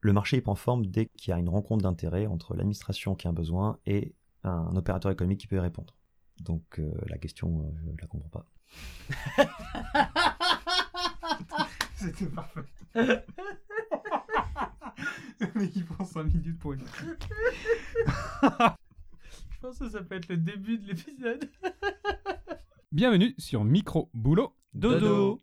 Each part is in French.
Le marché prend forme dès qu'il y a une rencontre d'intérêt entre l'administration qui a un besoin et un opérateur économique qui peut y répondre. Donc euh, la question, euh, je la comprends pas. C'était parfait. Le mec il prend 5 minutes pour une. Je pense que ça peut être le début de l'épisode. Bienvenue sur Micro Boulot Dodo.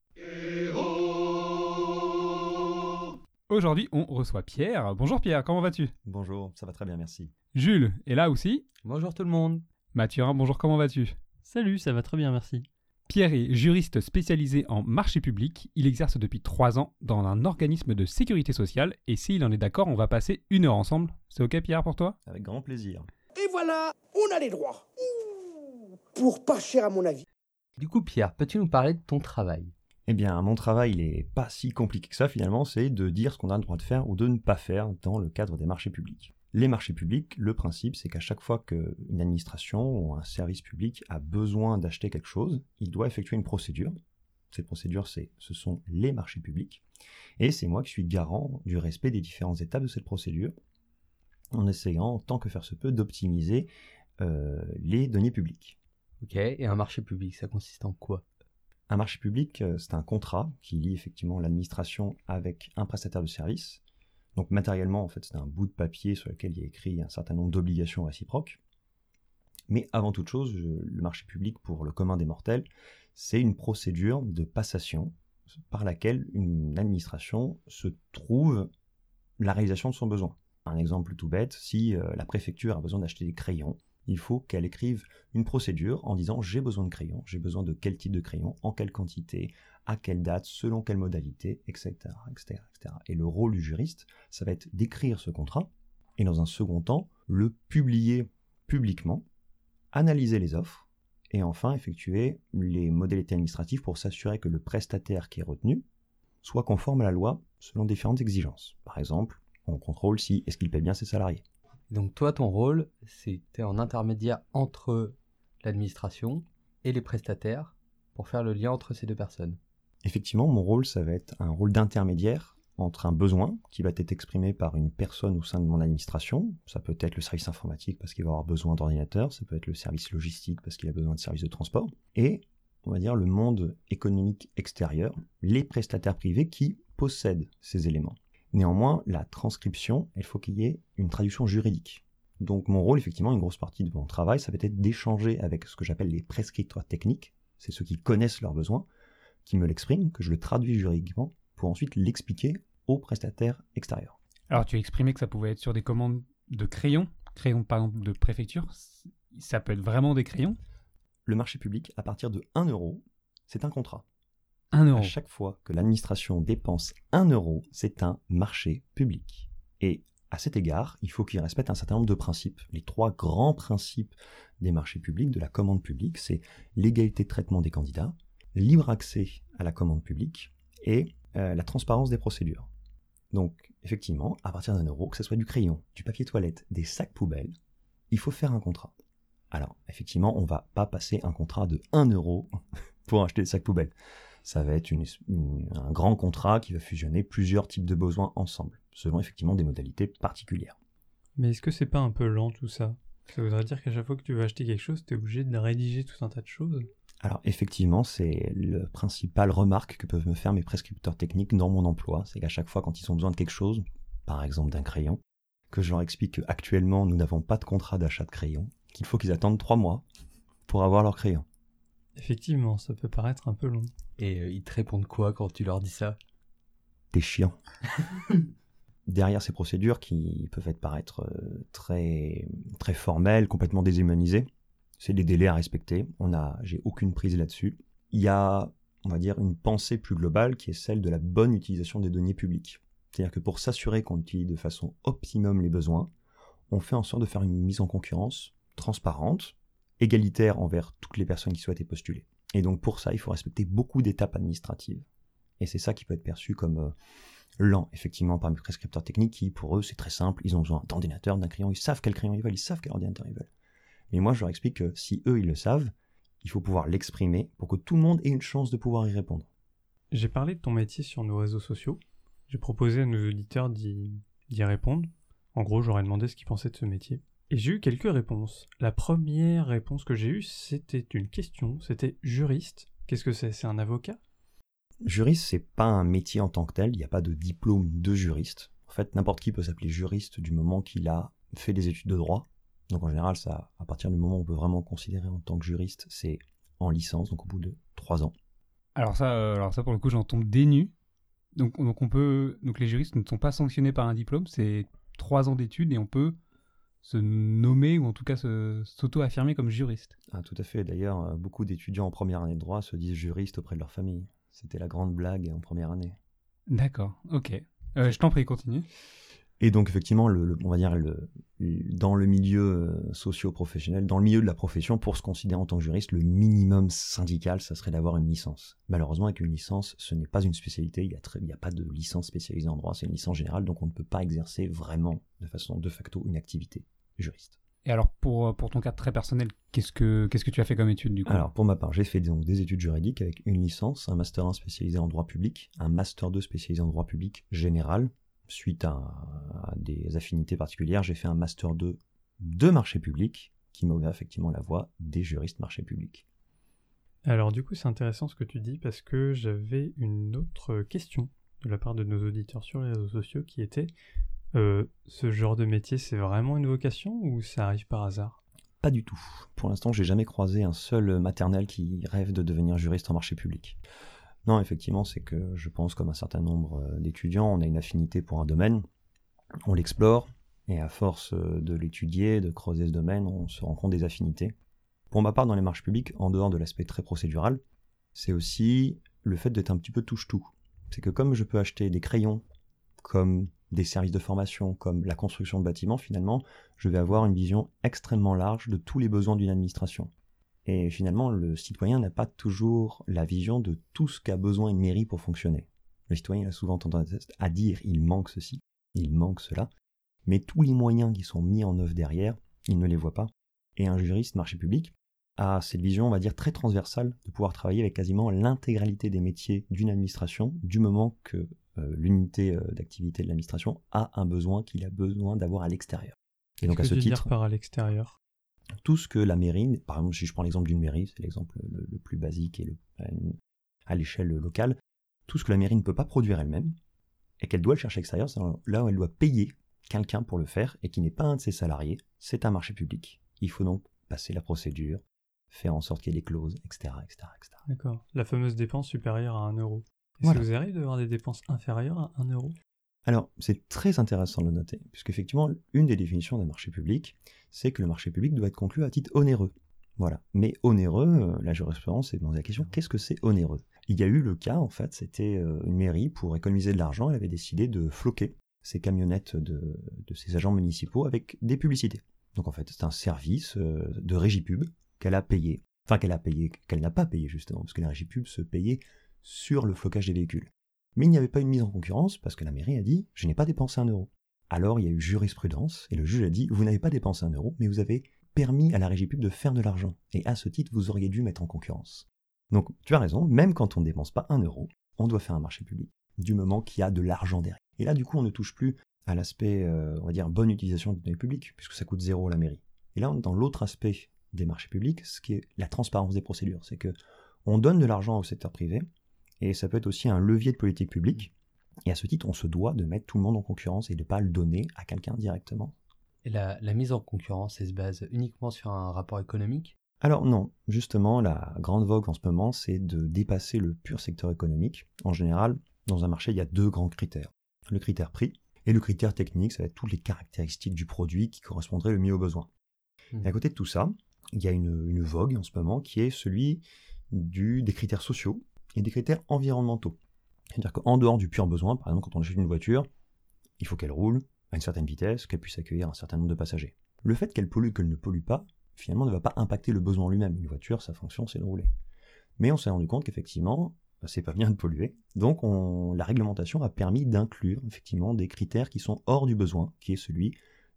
Aujourd'hui, on reçoit Pierre. Bonjour Pierre, comment vas-tu? Bonjour, ça va très bien, merci. Jules est là aussi. Bonjour tout le monde. Mathurin, bonjour, comment vas-tu? Salut, ça va très bien, merci. Pierre est juriste spécialisé en marché public. Il exerce depuis trois ans dans un organisme de sécurité sociale. Et s'il en est d'accord, on va passer une heure ensemble. C'est ok Pierre pour toi? Avec grand plaisir. Et voilà, on a les droits. Ouh, Pour pas cher à mon avis. Du coup, Pierre, peux-tu nous parler de ton travail? Eh bien, mon travail, il est pas si compliqué que ça finalement, c'est de dire ce qu'on a le droit de faire ou de ne pas faire dans le cadre des marchés publics. Les marchés publics, le principe, c'est qu'à chaque fois qu'une administration ou un service public a besoin d'acheter quelque chose, il doit effectuer une procédure. Cette procédure, c'est, ce sont les marchés publics. Et c'est moi qui suis garant du respect des différentes étapes de cette procédure, en essayant, tant que faire se peut, d'optimiser euh, les deniers publics. Ok, et un marché public, ça consiste en quoi? Un marché public, euh, c'est un contrat qui lie effectivement l'administration avec un prestataire de service. Donc matériellement, en fait, c'est un bout de papier sur lequel il y a écrit un certain nombre d'obligations réciproques. Mais avant toute chose, le marché public pour le commun des mortels, c'est une procédure de passation par laquelle une administration se trouve la réalisation de son besoin. Un exemple tout bête, si euh, la préfecture a besoin d'acheter des crayons, il faut qu'elle écrive une procédure en disant j'ai besoin de crayons, j'ai besoin de quel type de crayon, en quelle quantité, à quelle date, selon quelle modalité, etc., etc., etc. Et le rôle du juriste, ça va être d'écrire ce contrat et dans un second temps, le publier publiquement, analyser les offres et enfin effectuer les modalités administratives pour s'assurer que le prestataire qui est retenu soit conforme à la loi selon différentes exigences. Par exemple, on contrôle si est-ce qu'il paie bien ses salariés. Donc toi, ton rôle, c'était en intermédiaire entre l'administration et les prestataires pour faire le lien entre ces deux personnes. Effectivement, mon rôle, ça va être un rôle d'intermédiaire entre un besoin qui va être exprimé par une personne au sein de mon administration. Ça peut être le service informatique parce qu'il va avoir besoin d'ordinateur, ça peut être le service logistique parce qu'il a besoin de services de transport, et on va dire le monde économique extérieur, les prestataires privés qui possèdent ces éléments. Néanmoins, la transcription, il faut qu'il y ait une traduction juridique. Donc mon rôle, effectivement, une grosse partie de mon travail, ça va être d'échanger avec ce que j'appelle les prescripteurs techniques, c'est ceux qui connaissent leurs besoins, qui me l'exprime, que je le traduis juridiquement, pour ensuite l'expliquer aux prestataires extérieurs. Alors tu as exprimé que ça pouvait être sur des commandes de crayons, crayons par exemple de préfecture. Ça peut être vraiment des crayons? Le marché public, à partir de 1 euro, c'est un contrat. 1 euro. À chaque fois que l'administration dépense 1 euro, c'est un marché public. Et à cet égard, il faut qu'il respecte un certain nombre de principes. Les trois grands principes des marchés publics, de la commande publique, c'est l'égalité de traitement des candidats, libre accès à la commande publique et euh, la transparence des procédures. Donc, effectivement, à partir d'un euro, que ce soit du crayon, du papier toilette, des sacs poubelles, il faut faire un contrat. Alors, effectivement, on va pas passer un contrat de 1 euro pour acheter des sacs poubelles. Ça va être une- une- un grand contrat qui va fusionner plusieurs types de besoins ensemble, selon effectivement des modalités particulières. Mais est-ce que c'est pas un peu lent tout ça? Ça voudrait dire qu'à chaque fois que tu veux acheter quelque chose, t'es obligé de rédiger tout un tas de choses? Alors effectivement, c'est le principal remarque que peuvent me faire mes prescripteurs techniques dans mon emploi, c'est qu'à chaque fois quand ils ont besoin de quelque chose, par exemple d'un crayon, que je leur explique qu'actuellement nous n'avons pas de contrat d'achat de crayon, qu'il faut qu'ils attendent trois mois pour avoir leur crayon. Effectivement, ça peut paraître un peu long. Et euh, ils te répondent quoi quand tu leur dis ça? T'es chiant. Derrière ces procédures qui peuvent être paraître euh, très, très formelles, complètement déshumanisées, c'est des délais à respecter. On a, j'ai aucune prise là-dessus. Il y a, on va dire, une pensée plus globale qui est celle de la bonne utilisation des données publiques. C'est-à-dire que pour s'assurer qu'on utilise de façon optimum les besoins, on fait en sorte de faire une mise en concurrence transparente, égalitaire envers toutes les personnes qui souhaitent postuler. Et donc pour ça, il faut respecter beaucoup d'étapes administratives. Et c'est ça qui peut être perçu comme euh, lent, effectivement, par mes prescripteurs techniques qui, pour eux, c'est très simple. Ils ont besoin d'ordinateur, d'un crayon, ils savent quel crayon ils veulent, ils savent quel ordinateur ils veulent. Mais moi, je leur explique que si eux, ils le savent, il faut pouvoir l'exprimer pour que tout le monde ait une chance de pouvoir y répondre. J'ai parlé de ton métier sur nos réseaux sociaux. J'ai proposé à nos auditeurs d'y d'y répondre. En gros, j'aurais demandé ce qu'ils pensaient de ce métier. Et j'ai eu quelques réponses. La première réponse que j'ai eue, c'était une question. C'était juriste. Qu'est-ce que c'est? C'est un avocat? Juriste, c'est pas un métier en tant que tel, il n'y a pas de diplôme de juriste. En fait, n'importe qui peut s'appeler juriste du moment qu'il a fait des études de droit. Donc en général, ça, à partir du moment où on peut vraiment considérer en tant que juriste, c'est en licence, donc au bout de trois ans. Alors ça, euh, alors ça pour le coup, j'en tombe dénu. Donc, donc on peut, donc les juristes ne sont pas sanctionnés par un diplôme, c'est trois ans d'études et on peut se nommer ou en tout cas s'auto-affirmer comme juriste. Ah, tout à fait. D'ailleurs, euh, beaucoup d'étudiants en première année de droit se disent juristes auprès de leur famille. C'était la grande blague en première année. D'accord, ok. Euh, je t'en prie, continue. Et donc effectivement, le, le- on va dire le, dans le milieu euh, socio-professionnel, dans le milieu de la profession, pour se considérer en tant que juriste, le minimum syndical, ça serait d'avoir une licence. Malheureusement, avec une licence, ce n'est pas une spécialité. Il n'y a pas de licence spécialisée en droit. C'est une licence générale, donc on ne peut pas exercer vraiment de façon de facto une activité juriste. Et alors pour, euh, pour ton cas très personnel, qu'est-ce que qu'est-ce que tu as fait comme étude du coup? Alors pour ma part, j'ai fait donc des études juridiques avec une licence, un master 1 spécialisé en droit public, un master 2 spécialisé en droit public général. Suite à, à des affinités particulières, j'ai fait un master 2 de marché public qui m'a ouvert effectivement la voie des juristes marché public. Alors du coup, c'est intéressant ce que tu dis parce que j'avais une autre question de la part de nos auditeurs sur les réseaux sociaux qui était euh, ce genre de métier, c'est vraiment une vocation ou ça arrive par hasard? Pas du tout. Pour l'instant, j'ai jamais croisé un seul maternel qui rêve de devenir juriste en marché public. Non, effectivement, c'est que je pense, comme un certain nombre euh, d'étudiants, on a une affinité pour un domaine, on l'explore, et à force euh, de l'étudier, de creuser ce domaine, on se rend compte des affinités. Pour ma part, dans les marches publiques, en dehors de l'aspect très procédural, c'est aussi le fait d'être un petit peu touche-tout. C'est que comme je peux acheter des crayons, comme des services de formation, comme la construction de bâtiments, finalement, je vais avoir une vision extrêmement large de tous les besoins d'une administration. Et finalement, le citoyen n'a pas toujours la vision de tout ce qu'a besoin une mairie pour fonctionner. Le citoyen a souvent tendance à dire il manque ceci, il manque cela, mais tous les moyens qui sont mis en œuvre derrière, il ne les voit pas. Et un juriste marché public a cette vision, on va dire, très transversale de pouvoir travailler avec quasiment l'intégralité des métiers d'une administration, du moment que l'unité euh, d'activité de l'administration a un besoin qu'il a besoin d'avoir à l'extérieur. Et donc à ce titre, par à l'extérieur? tout ce que la mairie, par exemple, si je prends l'exemple d'une mairie, c'est l'exemple le, le plus basique et le, à l'échelle locale, tout ce que la mairie ne peut pas produire elle-même et qu'elle doit le chercher à l'extérieur, c'est là où elle doit payer quelqu'un pour le faire et qui n'est pas un de ses salariés, c'est un marché public. Il faut donc passer la procédure, faire en sorte qu'il y ait des clauses, etc., etc., etc. D'accord. La fameuse dépense supérieure à 1 euro. Voilà. que vous arrivez d'avoir des dépenses inférieures à 1 euro Alors, c'est très intéressant de le noter, puisqu'effectivement, une des définitions d'un marché public, c'est que le marché public doit être conclu à titre onéreux. Voilà. Mais onéreux, euh, la jurisprudence s'est posé la question, qu'est-ce que c'est onéreux? Il y a eu le cas, en fait, c'était euh, une mairie, pour économiser de l'argent, elle avait décidé de floquer ses camionnettes de, de ses agents municipaux avec des publicités. Donc en fait, c'est un service euh, de régie pub qu'elle a payé. Enfin, qu'elle a payé, qu'elle n'a pas payé justement, parce que la régie pub se payait sur le flocage des véhicules. Mais il n'y avait pas une mise en concurrence parce que la mairie a dit je n'ai pas dépensé un euro. Alors il y a eu jurisprudence et le juge a dit vous n'avez pas dépensé un euro, mais vous avez permis à la régie pub de faire de l'argent. Et à ce titre, vous auriez dû mettre en concurrence. Donc tu as raison, même quand on ne dépense pas un euro, on doit faire un marché public, du moment qu'il y a de l'argent derrière. Et là, du coup, on ne touche plus à l'aspect, euh, on va dire, bonne utilisation des données publiques, puisque ça coûte zéro à la mairie. Et là, on est dans l'autre aspect des marchés publics, ce qui est la transparence des procédures. C'est que on donne de l'argent au secteur privé, et ça peut être aussi un levier de politique publique. Et à ce titre, on se doit de mettre tout le monde en concurrence et de ne pas le donner à quelqu'un directement. Et la, la mise en concurrence, elle se base uniquement sur un rapport économique? Alors non, justement, la grande vogue en ce moment, c'est de dépasser le pur secteur économique. En général, dans un marché, il y a deux grands critères. Le critère prix et le critère technique, ça va être toutes les caractéristiques du produit qui correspondraient le mieux aux besoins. Mhm. Et à côté de tout ça, il y a une, une vogue en ce moment qui est celui du, des critères sociaux et des critères environnementaux. C'est-à-dire qu'en dehors du pur besoin, par exemple, quand on achète une voiture, il faut qu'elle roule à une certaine vitesse, qu'elle puisse accueillir un certain nombre de passagers. Le fait qu'elle pollue, qu'elle ne pollue pas, finalement ne va pas impacter le besoin lui-même. Une voiture, sa fonction, c'est de rouler. Mais on s'est rendu compte qu'effectivement, bah, c'est pas bien de polluer. Donc on, la réglementation a permis d'inclure effectivement des critères qui sont hors du besoin, qui est celui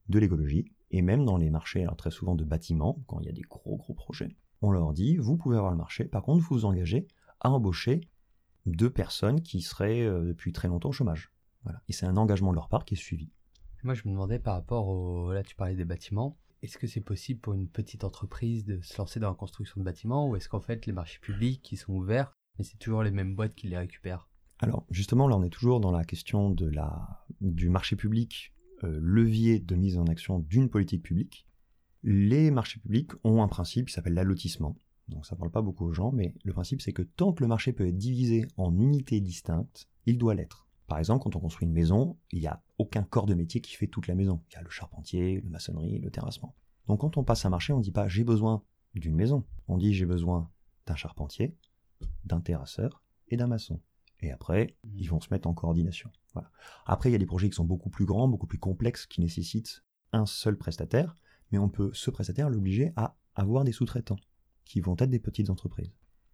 de l'écologie. Et même dans les marchés, alors très souvent de bâtiments, quand il y a des gros gros projets, on leur dit, vous pouvez avoir le marché, par contre vous vous engagez à embaucher deux personnes qui seraient euh, depuis très longtemps au chômage. Voilà. Et c'est un engagement de leur part qui est suivi. Moi, je me demandais par rapport au. Là, tu parlais des bâtiments. Est-ce que c'est possible pour une petite entreprise de se lancer dans la construction de bâtiments ou est-ce qu'en fait, les marchés publics, ils sont ouverts, mais c'est toujours les mêmes boîtes qui les récupèrent? Alors, justement, là, on est toujours dans la question de la, du marché public, euh, levier de mise en action d'une politique publique. Les marchés publics ont un principe qui s'appelle l'allotissement. Donc, ça parle pas beaucoup aux gens, mais le principe, c'est que tant que le marché peut être divisé en unités distinctes, il doit l'être. Par exemple, quand on construit une maison, il n'y a aucun corps de métier qui fait toute la maison. Il y a le charpentier, le maçonnerie, le terrassement. Donc quand on passe un marché, on ne dit pas j'ai besoin d'une maison. On dit j'ai besoin d'un charpentier, d'un terrasseur et d'un maçon. Et après, ils vont se mettre en coordination. Voilà. Après, il y a des projets qui sont beaucoup plus grands, beaucoup plus complexes, qui nécessitent un seul prestataire, mais on peut, ce prestataire, l'obliger à avoir des sous-traitants, qui vont être des petites entreprises.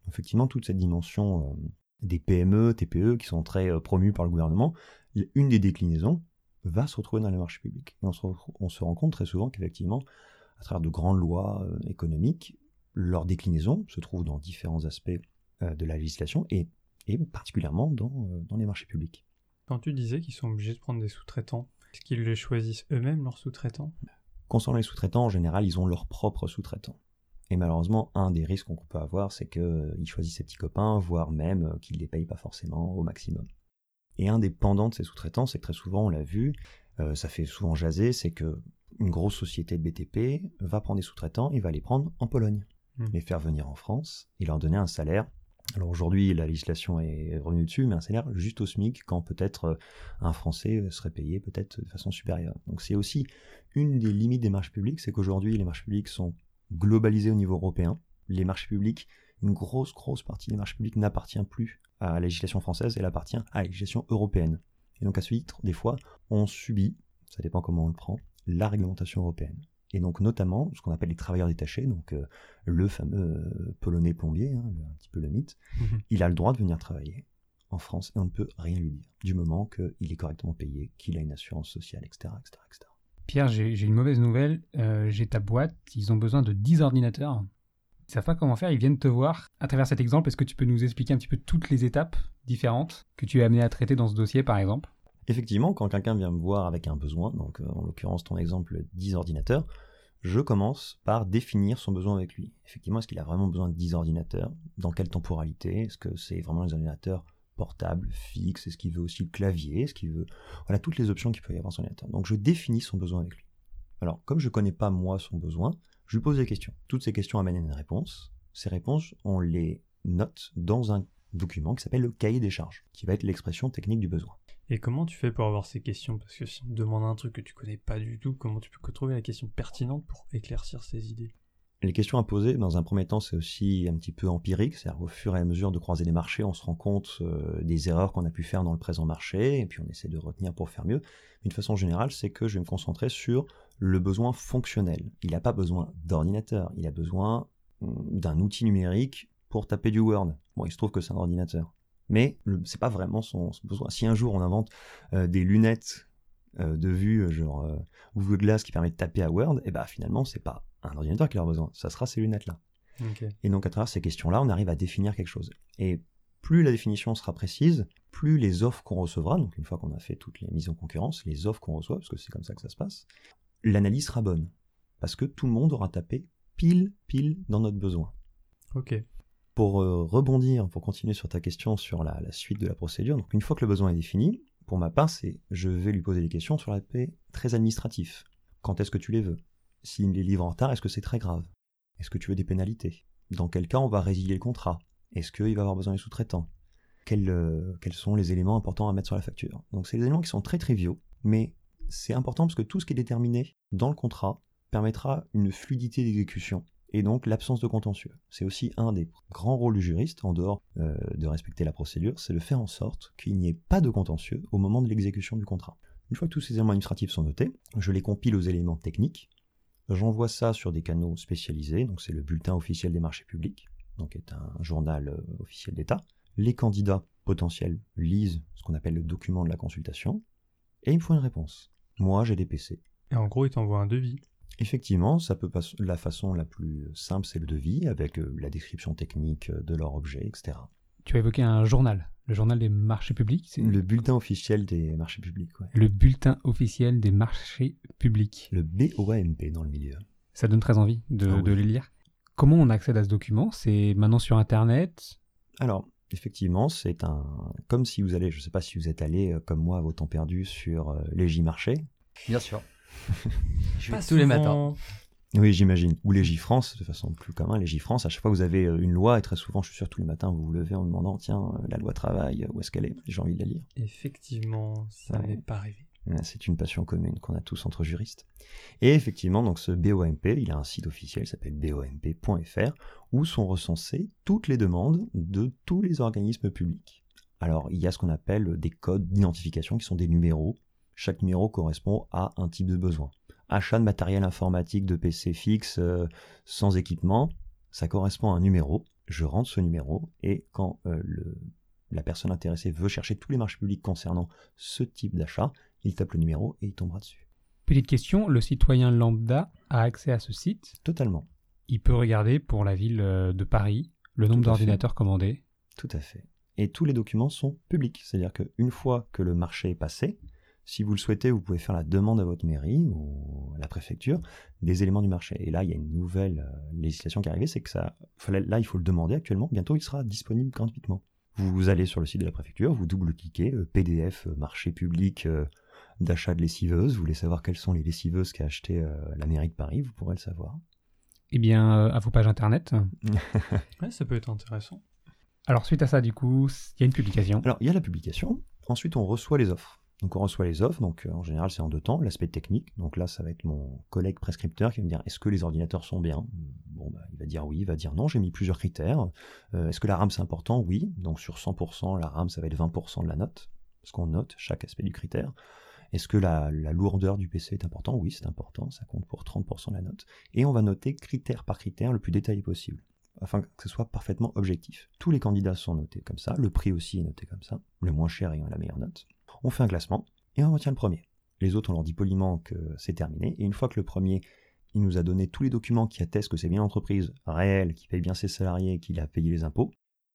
Effectivement, toute cette dimension euh, des PME, TPE qui sont très euh, promus par le gouvernement, une des déclinaisons va se retrouver dans les marchés publics. Et on se, rend compte très souvent qu'effectivement, à travers de grandes lois euh, économiques, leur déclinaison se trouve dans différents aspects de la législation et, particulièrement dans, dans, les marchés publics. Quand tu disais qu'ils sont obligés de prendre des sous-traitants, est-ce qu'ils les choisissent eux-mêmes, leurs sous-traitants? Concernant les sous-traitants, en général, ils ont leurs propres sous-traitants. Et malheureusement, un des risques qu'on peut avoir, c'est qu'ils euh, choisissent ses petits copains, voire même euh, qu'ils ne les payent pas forcément au maximum. Et un des pendants de ces sous-traitants, c'est que très souvent, on l'a vu, euh, ça fait souvent jaser, c'est que une grosse société de BTP va prendre des sous-traitants et va les prendre en Pologne, hmm. les faire venir en France et leur donner un salaire. Alors aujourd'hui, la législation est revenue dessus, mais un salaire juste au SMIC, quand peut-être un Français serait payé peut-être de façon supérieure. Donc c'est aussi une des limites des marchés publics, c'est qu'aujourd'hui, les marchés publics sont globalisé au niveau européen. Les marchés publics, une grosse, grosse partie des marchés publics n'appartient plus à la législation française, elle appartient à la législation européenne. Et donc à ce titre, des fois, on subit, ça dépend comment on le prend, la réglementation européenne. Et donc notamment ce qu'on appelle les travailleurs détachés, donc euh, le fameux euh, polonais plombier, hein, un petit peu le mythe, mhm. il a le droit de venir travailler en France et on ne peut rien lui dire, du moment qu'il est correctement payé, qu'il a une assurance sociale, etc. etc., etc. Pierre, j'ai une mauvaise nouvelle. Euh, j'ai ta boîte. Ils ont besoin de 10 ordinateurs. Ils savent pas comment faire. Ils viennent te voir. À travers cet exemple, est-ce que tu peux nous expliquer un petit peu toutes les étapes différentes que tu es amené à traiter dans ce dossier, par exemple? Effectivement, quand quelqu'un vient me voir avec un besoin, donc euh, en l'occurrence ton exemple 10 ordinateurs, je commence par définir son besoin avec lui. Effectivement, est-ce qu'il a vraiment besoin de 10 ordinateurs? Dans quelle temporalité? Est-ce que c'est vraiment les ordinateurs portable, fixe, est-ce qu'il veut aussi le clavier, est-ce qu'il veut... Voilà, toutes les options qu'il peut y avoir sur l'ordinateur. Donc je définis son besoin avec lui. Alors, comme je ne connais pas moi son besoin, je lui pose des questions. Toutes ces questions amènent une réponse. Ces réponses, on les note dans un document qui s'appelle le cahier des charges, qui va être l'expression technique du besoin. Et comment tu fais pour avoir ces questions? Parce que si on te demande un truc que tu connais pas du tout, comment tu peux trouver la question pertinente pour éclaircir ces idées? Les questions à poser, dans un premier temps, c'est aussi un petit peu empirique, c'est-à-dire au fur et à mesure de croiser les marchés, on se rend compte euh, des erreurs qu'on a pu faire dans le présent marché, et puis on essaie de retenir pour faire mieux. Mais de façon générale, c'est que je vais me concentrer sur le besoin fonctionnel. Il n'a pas besoin d'ordinateur, il a besoin hum, d'un outil numérique pour taper du Word. Bon, il se trouve que c'est un ordinateur. Mais c'est pas vraiment son, besoin. Si un jour on invente euh, des lunettes euh, de vue, genre de glace qui permet de taper à Word, et eh ben finalement c'est pas un ordinateur qui a besoin. Ça sera ces lunettes-là. Et donc à travers ces questions-là, on arrive à définir quelque chose. Et plus la définition sera précise, plus les offres qu'on recevra, donc une fois qu'on a fait toutes les mises en concurrence, les offres qu'on reçoit, parce que c'est comme ça que ça se passe, l'analyse sera bonne. Parce que tout le monde aura tapé pile, pile dans notre besoin. Ok. Pour euh, rebondir, pour continuer sur ta question sur la, la, suite de la procédure, donc une fois que le besoin est défini, pour ma part, c'est je vais lui poser des questions sur l'aspect très administratif. Quand est-ce que tu les veux? S'il les livre en retard, est-ce que c'est très grave? Est-ce que tu veux des pénalités? Dans quel cas on va résilier le contrat? Est-ce qu'il va avoir besoin des sous-traitants? Euh, quels, sont les éléments importants à mettre sur la facture? Donc c'est des éléments qui sont très triviaux, mais c'est important parce que tout ce qui est déterminé dans le contrat permettra une fluidité d'exécution et donc l'absence de contentieux. C'est aussi un des grands rôles du juriste, en dehors euh, de respecter la procédure, c'est de faire en sorte qu'il n'y ait pas de contentieux au moment de l'exécution du contrat. Une fois que tous ces éléments administratifs sont notés, je les compile aux éléments techniques, J'envoie ça sur des canaux spécialisés, donc c'est le bulletin officiel des marchés publics, donc est un journal euh, officiel d'État. Les candidats potentiels lisent ce qu'on appelle le document de la consultation, et il me faut une réponse. Moi, j'ai des PC. Et en gros, ils t'envoient un devis. Effectivement, ça peut pas... la façon la plus simple, c'est le devis, avec euh, la description technique de leur objet, etc. Tu as évoqué un journal. Le journal des marchés publics, c'est Le bulletin officiel des marchés publics, ouais. le bulletin officiel des marchés publics. Le BOAMP dans le milieu. Ça donne très envie de, Ah oui. de les lire. Comment on accède à ce document? C'est maintenant sur Internet? Alors, effectivement, c'est un. Comme si vous allez, je ne sais pas si vous êtes allé, euh, comme moi, à vos temps perdus, sur euh, les J-marchés. Bien sûr. Je vais Pas tous les matins. Oui, j'imagine. Ou les J-France, de façon plus commune, les J-France, à chaque fois vous avez euh, une loi, et très souvent, je suis sûr, tous les matins, vous vous levez en demandant tiens, euh, la loi travail, où est-ce qu'elle est? J'ai envie de la lire. Effectivement, ça Ouais. n'est pas arrivé. Euh, C'est une passion commune qu'on a tous entre juristes. Et effectivement, donc ce BOMP, il a un site officiel, s'appelle bomp.fr, où sont recensées toutes les demandes de tous les organismes publics. Alors, il y a ce qu'on appelle des codes d'identification qui sont des numéros. Chaque numéro correspond à un type de besoin. Achat de matériel informatique de PC fixe euh, sans équipement, ça correspond à un numéro. Je rentre ce numéro et quand euh, le- la personne intéressée veut chercher tous les marchés publics concernant ce type d'achat, il tape le numéro et il tombera dessus. Petite question, le citoyen lambda a accès à ce site? Totalement, Il peut regarder pour la ville euh, de Paris le nombre d'ordinateurs commandés? tout à fait. Et tous les documents sont publics, c'est-à-dire qu'une fois que le marché est passé, si vous le souhaitez, vous pouvez faire la demande à votre mairie ou à la préfecture des éléments du marché. Et là, il y a une nouvelle euh, législation qui est arrivée, c'est que ça, fallait- là, il faut le demander actuellement. Bientôt, il sera disponible gratuitement. Vous allez sur le site de la préfecture, vous double-cliquez, euh, PDF, euh, marché public euh, d'achat de lessiveuses. Vous voulez savoir quelles sont les lessiveuses qu'a acheté la mairie de Paris, vous pourrez le savoir. Eh bien, à vos pages internet. Ouais, ça peut être intéressant. Alors, suite à ça, du coup, il y a une publication. Alors, il y a la publication. Ensuite, on reçoit les offres. Donc, on reçoit les offres. Donc, euh, en général, c'est en deux temps. L'aspect technique. Donc, là, ça va être mon collègue prescripteur qui va me dire est-ce que les ordinateurs sont bien? Bon, bah, il va dire oui, il va dire non. J'ai mis plusieurs critères. Euh, est-ce que la RAM, c'est important? Oui. Donc, sur 100%, la RAM, ça va être 20% de la note. Parce qu'on note chaque aspect du critère. Est-ce que la, lourdeur du PC est important? Oui, c'est important. Ça compte pour 30% de la note. Et on va noter critère par critère le plus détaillé possible afin que ce soit parfaitement objectif. Tous les candidats sont notés comme ça, le prix aussi est noté comme ça, le moins cher ayant la meilleure note. On fait un classement et on retient le premier. Les autres, on leur dit poliment que c'est terminé, et une fois que le premier, il nous a donné tous les documents qui attestent que c'est bien l'entreprise réelle, qui paye bien ses salariés, qu'il a payé les impôts,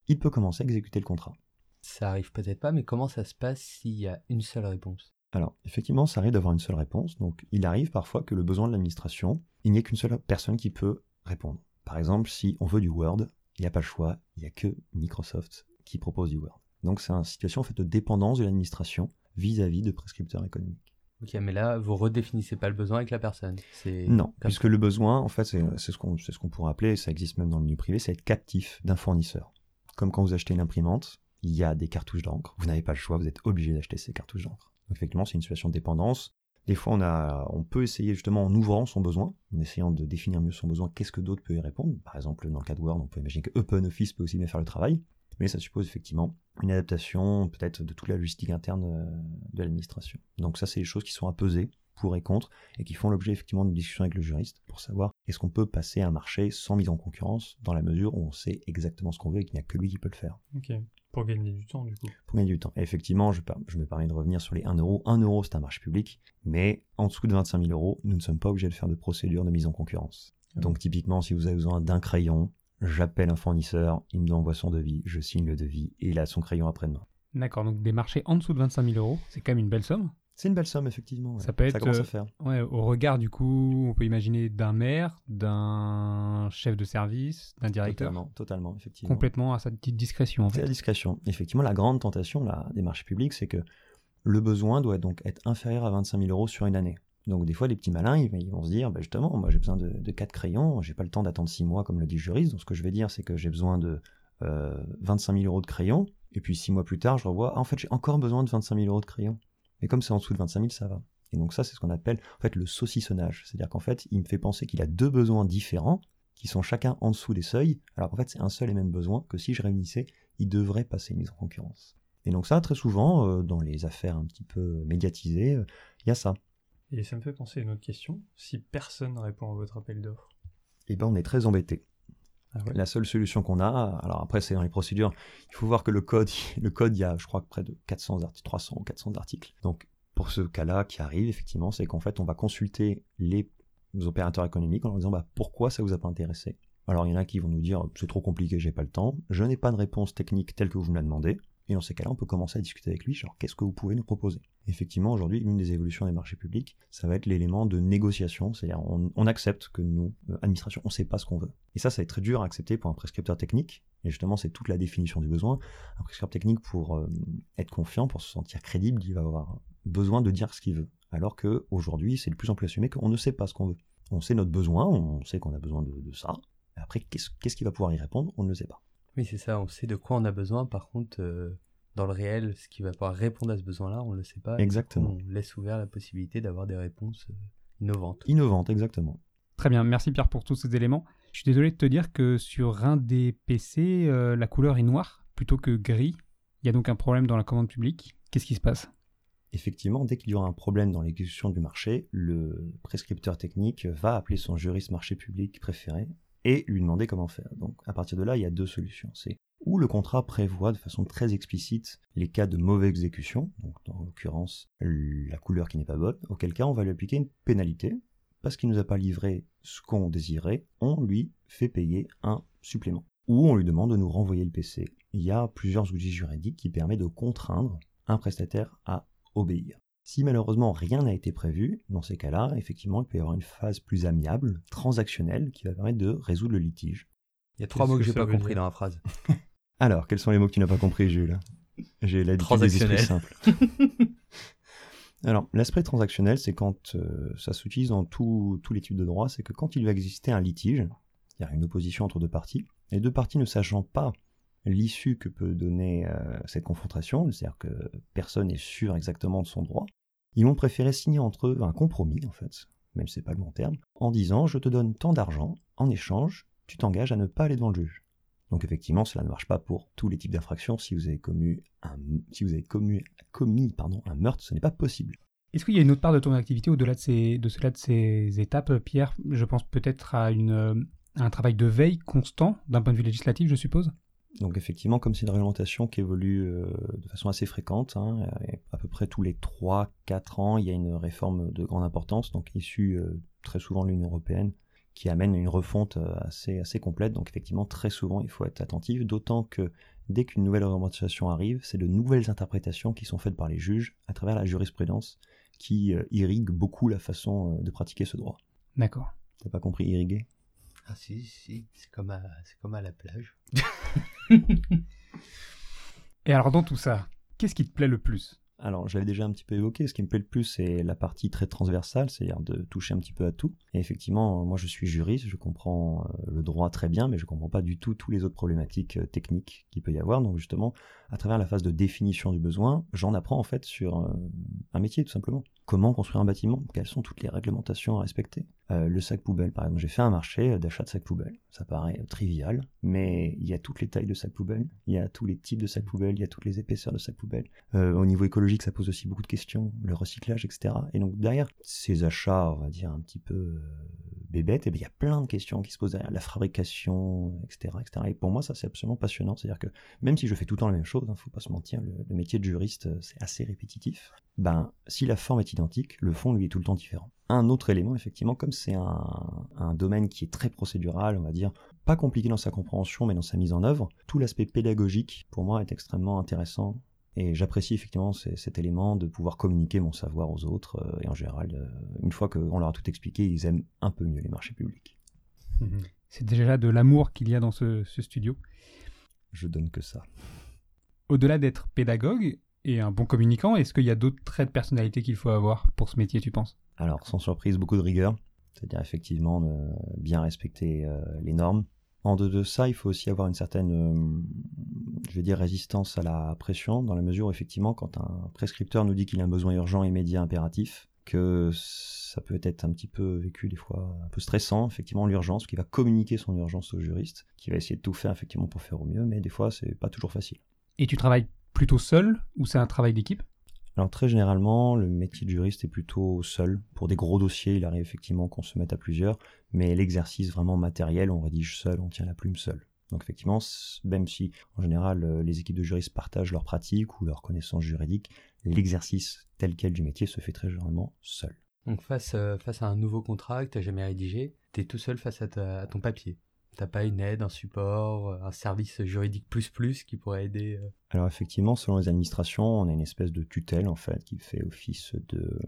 il peut commencer à exécuter le contrat. Ça arrive peut-être pas, mais comment ça se passe s'il y a une seule réponse? Alors, effectivement, ça arrive d'avoir une seule réponse, donc il arrive parfois que le besoin de l'administration, il n'y ait qu'une seule personne qui peut répondre. Par exemple, si on veut du Word, il n'y a pas le choix, il n'y a que Microsoft qui propose du Word. Donc c'est une situation en fait de dépendance de l'administration vis-à-vis de prescripteurs économiques. Ok, mais là, vous redéfinissez pas le besoin avec la personne. Non, puisque le besoin, en fait, c'est ce qu'on c'est ce qu'on pourrait appeler, ça existe même dans le milieu privé, c'est être captif d'un fournisseur. Comme quand vous achetez une imprimante, il y a des cartouches d'encre, vous n'avez pas le choix, vous êtes obligé d'acheter ces cartouches d'encre. Donc effectivement, c'est une situation de dépendance. Des fois, on, a, on peut essayer justement en ouvrant son besoin, en essayant de définir mieux son besoin, qu'est-ce que d'autres peuvent y répondre. Par exemple, dans le cas de Word, on peut imaginer que OpenOffice peut aussi bien faire le travail, mais ça suppose effectivement une adaptation peut-être de toute la logistique interne euh, de l'administration. Donc ça, c'est des choses qui sont à peser pour et contre, et qui font l'objet effectivement d'une discussion avec le juriste pour savoir est-ce qu'on peut passer un marché sans mise en concurrence, dans la mesure où on sait exactement ce qu'on veut et qu'il n'y a que lui qui peut le faire Ok. Pour gagner du temps, du coup. pour gagner du temps. Et effectivement, je, je me permets de revenir sur les 1 euro. 1 euro, c'est un marché public, mais en dessous de 25 000 euros, nous ne sommes pas obligés de faire de procédure de mise en concurrence. Ah Donc typiquement, si vous avez besoin d'un crayon, j'appelle un fournisseur, il me envoie son devis, je signe le devis, et il a son crayon après-demain. D'accord, donc des marchés en dessous de 25 000 euros, c'est quand même une belle somme. C'est une belle somme, effectivement. ouais. Ça peut être, commence euh, à faire. Ouais, au regard du coup, on peut imaginer d'un maire, d'un chef de service, d'un directeur, Totalement, totalement, effectivement. complètement à sa petite discrétion en C'est la discrétion. Effectivement, la grande tentation là, des marchés publics, c'est que le besoin doit donc être inférieur à 25 000 euros sur une année. Donc des fois, les petits malins, ils, vont se dire, bah, justement, moi j'ai besoin de, de 4 crayons, j'ai pas le temps d'attendre 6 mois comme le dit le juriste, donc ce que je vais dire, c'est que j'ai besoin de euh, 25 000 euros de crayons, et puis 6 mois plus tard, je revois, ah, en fait j'ai encore besoin de 25 000 euros de crayons. Mais comme c'est en dessous de 25 000, ça va. Et donc ça, c'est ce qu'on appelle en fait le saucissonnage. C'est-à-dire qu'en fait, il me fait penser qu'il a deux besoins différents, qui sont chacun en dessous des seuils, alors qu'en fait c'est un seul et même besoin, que si je réunissais, il devrait passer une mise en concurrence. Et donc ça, très souvent, euh, dans les affaires un petit peu médiatisées, euh, il y a ça. Et ça me fait penser à une autre question. Si personne ne répond à votre appel d'offres. Et ben on est très embêté. Ah ouais La seule solution qu'on a, alors après c'est dans les procédures, il faut voir que le code, le code, il y a je crois près de 400 articles, 300 ou 400 articles. Donc pour ce cas-là qui arrive, effectivement, c'est qu'en fait on va consulter les opérateurs économiques en leur disant bah, pourquoi ça vous a pas intéressé? Alors il y en a qui vont nous dire c'est trop compliqué, j'ai pas le temps, je n'ai pas de réponse technique telle que vous me la demandez. Et dans ces cas-là, on peut commencer à discuter avec lui, genre qu'est-ce que vous pouvez nous proposer? Effectivement, aujourd'hui, l'une des évolutions des marchés publics, ça va être l'élément de négociation, c'est-à-dire on, accepte que nous, euh, administration, on ne sait pas ce qu'on veut. Et ça, ça va être très dur à accepter pour un prescripteur technique, et justement, c'est toute la définition du besoin. Un prescripteur technique, pour euh, être confiant, pour se sentir crédible, il va avoir besoin de dire ce qu'il veut. Alors que aujourd'hui, c'est de plus en plus assumé qu'on ne sait pas ce qu'on veut. On sait notre besoin, on sait qu'on a besoin de, ça. Après, qu'est-ce qu'est-ce qui va pouvoir y répondre? On ne le sait pas. Oui, c'est ça, on sait de quoi on a besoin. Par contre, euh, dans le réel, ce qui va pouvoir répondre à ce besoin-là, on ne le sait pas. Exactement. On laisse ouvert la possibilité d'avoir des réponses euh, innovantes. Innovante, exactement. Très bien, merci Pierre pour tous ces éléments. Je suis désolé de te dire que sur un des PC, euh, la couleur est noire plutôt que gris. Il y a donc un problème dans la commande publique. Qu'est-ce qui se passe? Effectivement, dès qu'il y aura un problème dans l'exécution du marché, le prescripteur technique va appeler son juriste marché public préféré et lui demander comment faire. Donc à partir de là, il y a deux solutions. C'est ou le contrat prévoit de façon très explicite les cas de mauvaise exécution, donc dans l'occurrence la couleur qui n'est pas bonne, auquel cas on va lui appliquer une pénalité, parce qu'il nous a pas livré ce qu'on désirait, on lui fait payer un supplément. Ou on lui demande de nous renvoyer le PC. Il y a plusieurs outils juridiques qui permettent de contraindre un prestataire à obéir. Si malheureusement rien n'a été prévu, dans ces cas-là, effectivement, il peut y avoir une phase plus amiable, transactionnelle, qui va permettre de résoudre le litige. Il y a trois mots que que j'ai pas compris dans la phrase. Alors, quels sont les mots que tu n'as pas compris, Jules? J'ai l'habitude des esprits simples. Alors, l'aspect transactionnel, c'est quand euh, ça s'utilise dans tous tous les types de droits, c'est que quand il va exister un litige, c'est-à-dire une opposition entre deux parties, les deux parties ne sachant pas l'issue que peut donner euh, cette confrontation, c'est-à-dire que personne n'est sûr exactement de son droit, ils vont préférer signer entre eux un compromis, en fait, même si c'est pas le bon terme, en disant je te donne tant d'argent, en échange, tu t'engages à ne pas aller devant le juge. Donc effectivement, cela ne marche pas pour tous les types d'infractions. Si vous avez commis un, si vous avez commis, un meurtre, ce n'est pas possible. Est-ce qu'il y a une autre part de ton activité au-delà de, ces, étapes, Pierre? Je pense peut-être à, euh, à un travail de veille constant d'un point de vue législatif, je suppose? Donc effectivement, comme c'est une réglementation qui évolue euh, de façon assez fréquente, hein, à peu près tous les 3-4 ans, il y a une réforme de grande importance, donc issue euh, très souvent de l'Union européenne, qui amène une refonte euh, assez, assez complète. Donc effectivement, très souvent, il faut être attentif, d'autant que dès qu'une nouvelle réglementation arrive, c'est de nouvelles interprétations qui sont faites par les juges à travers la jurisprudence qui irrigue beaucoup la façon de pratiquer ce droit. D'accord. T'as pas compris irriguer? Ah si, si, c'est comme, à, c'est comme à la plage. Et alors dans tout ça, qu'est-ce qui te plaît le plus? Alors, j'avais déjà un petit peu évoqué, ce qui me plaît le plus, c'est la partie très transversale, c'est-à-dire de toucher un petit peu à tout. Et effectivement, moi je suis juriste, je comprends euh, le droit très bien, mais je comprends pas du tout tous les autres problématiques euh, techniques qu'il peut y avoir. Donc justement, à travers la phase de définition du besoin, j'en apprends en fait sur euh, un métier tout simplement. Comment construire un bâtiment Quelles sont toutes les réglementations à respecter Euh, Le sac poubelle, par exemple, j'ai fait un marché d'achat de sacs poubelles. Ça paraît trivial, mais il y a toutes les tailles de sacs poubelles, il y a tous les types de sacs poubelles, il y a toutes les épaisseurs de sacs poubelles. Euh, au niveau écologique, ça pose aussi beaucoup de questions, le recyclage, etc. Et donc derrière ces achats, on va dire un petit peu euh, bébêtes, et bien il y a plein de questions qui se posent derrière la fabrication, etc., etc. Et pour moi, ça c'est absolument passionnant. C'est-à-dire que même si je fais tout le temps la même chose, hein, faut pas se mentir, le, métier de juriste euh, c'est assez répétitif. Ben si la forme est identique, le fond lui est tout le temps différent. Un autre élément, effectivement, comme c'est un domaine qui est très procédural, on va dire, pas compliqué dans sa compréhension, mais dans sa mise en œuvre, tout l'aspect pédagogique, pour moi, est extrêmement intéressant. Et j'apprécie effectivement cet élément de pouvoir communiquer mon savoir aux autres. euh, et en général, euh, une fois qu'on leur a tout expliqué, ils aiment un peu mieux les marchés publics. C'est déjà de l'amour qu'il y a dans ce, ce studio. Je donne que ça. Au-delà d'être pédagogue et un bon communicant, est-ce qu'il y a d'autres traits de personnalité qu'il faut avoir pour ce métier, tu penses? Alors, sans surprise, beaucoup de rigueur. C'est-à-dire effectivement bien respecter euh, les normes. En dehors de ça, il faut aussi avoir une certaine, euh, je vais dire, résistance à la pression, dans la mesure où effectivement, quand un prescripteur nous dit qu'il a un besoin urgent, immédiat, impératif, que ça peut être un petit peu vécu des fois un peu stressant, effectivement, l'urgence, qui va communiquer son urgence au juriste, qui va essayer de tout faire effectivement pour faire au mieux, mais des fois, c'est pas toujours facile. Et tu travailles plutôt seul ou c'est un travail d'équipe? Alors très généralement, le métier de juriste est plutôt seul. Pour des gros dossiers, il arrive effectivement qu'on se mette à plusieurs, mais l'exercice vraiment matériel, on rédige seul, on tient la plume seul. Donc effectivement, même si en général euh, les équipes de juristes partagent leurs pratiques ou leurs connaissances juridiques, l'exercice tel quel du métier se fait très généralement seul. Donc face, euh, face à un nouveau contrat que tu n'as jamais rédigé, tu es tout seul face à ton papier. T'as pas une aide, un support, un service juridique plus plus qui pourrait aider euh Alors effectivement, selon les administrations, on a une espèce de tutelle en fait qui fait office de euh,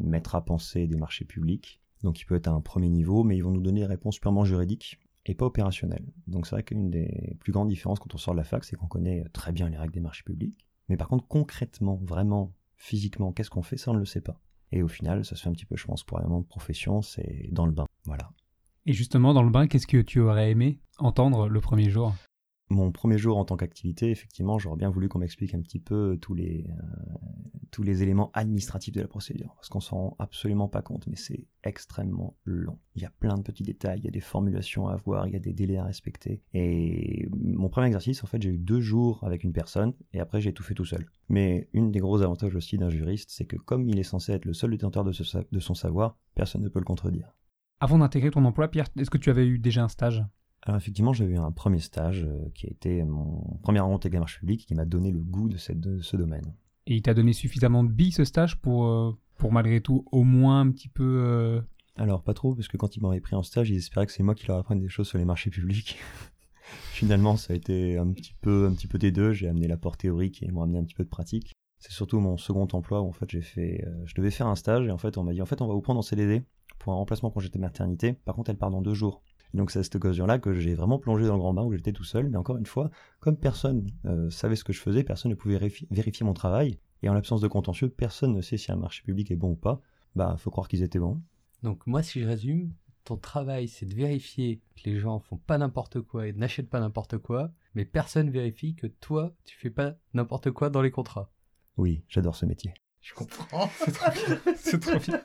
maître à penser des marchés publics. Donc il peut être à un premier niveau, mais ils vont nous donner des réponses purement juridiques et pas opérationnelles. Donc c'est vrai qu'une des plus grandes différences quand on sort de la fac, c'est qu'on connaît très bien les règles des marchés publics. Mais par contre, concrètement, vraiment, physiquement, qu'est-ce qu'on fait, ça on ne le sait pas. Et au final, ça se fait un petit peu, je pense, pour vraiment de profession, c'est dans le bain. Voilà. Et justement, dans le bain, qu'est-ce que tu aurais aimé entendre le premier jour? Mon premier jour en tant qu'activité, effectivement, j'aurais bien voulu qu'on m'explique un petit peu tous les, euh, tous les éléments administratifs de la procédure, parce qu'on s'en rend absolument pas compte, mais c'est extrêmement long. Il y a plein de petits détails, il y a des formulations à avoir, il y a des délais à respecter. Et mon premier exercice, en fait, j'ai eu deux jours avec une personne, et après j'ai tout fait tout seul. Mais une des gros avantages aussi d'un juriste, c'est que comme il est censé être le seul détenteur de son savoir, personne ne peut le contredire. Avant d'intégrer ton emploi, Pierre, est-ce que tu avais eu déjà un stage? Alors effectivement, j'ai eu un premier stage euh, qui a été mon premier rencontre avec la marche publique qui m'a donné le goût de, cette- de ce domaine. Et il t'a donné suffisamment de billes ce stage pour, euh, pour malgré tout au moins un petit peu... euh, Alors pas trop, parce que quand ils m'avaient pris en stage, ils espéraient que c'est moi qui leur apprenne des choses sur les marchés publics. Finalement, ça a été un petit peu, un petit peu des deux. J'ai amené l'apport théorique et ils m'ont amené un petit peu de pratique. C'est surtout mon second emploi où en fait j'ai fait, euh, je devais faire un stage et en fait on m'a dit en fait on va vous prendre en CDD pour un remplacement congé de maternité. Par contre, elle part dans deux jours. Donc c'est à cette occasion-là que j'ai vraiment plongé dans le grand bain où j'étais tout seul. Mais encore une fois, comme personne euh, savait ce que je faisais, personne ne pouvait vérifi- vérifier mon travail. Et en l'absence de contentieux, personne ne sait si un marché public est bon ou pas. Bah, faut croire qu'ils étaient bons. Donc moi, si je résume, ton travail, c'est de vérifier que les gens font pas n'importe quoi et n'achètent pas n'importe quoi, mais personne vérifie que toi, tu fais pas n'importe quoi dans les contrats. Oui, j'adore ce métier. Je comprends. C'est trop bien. C'est trop bien.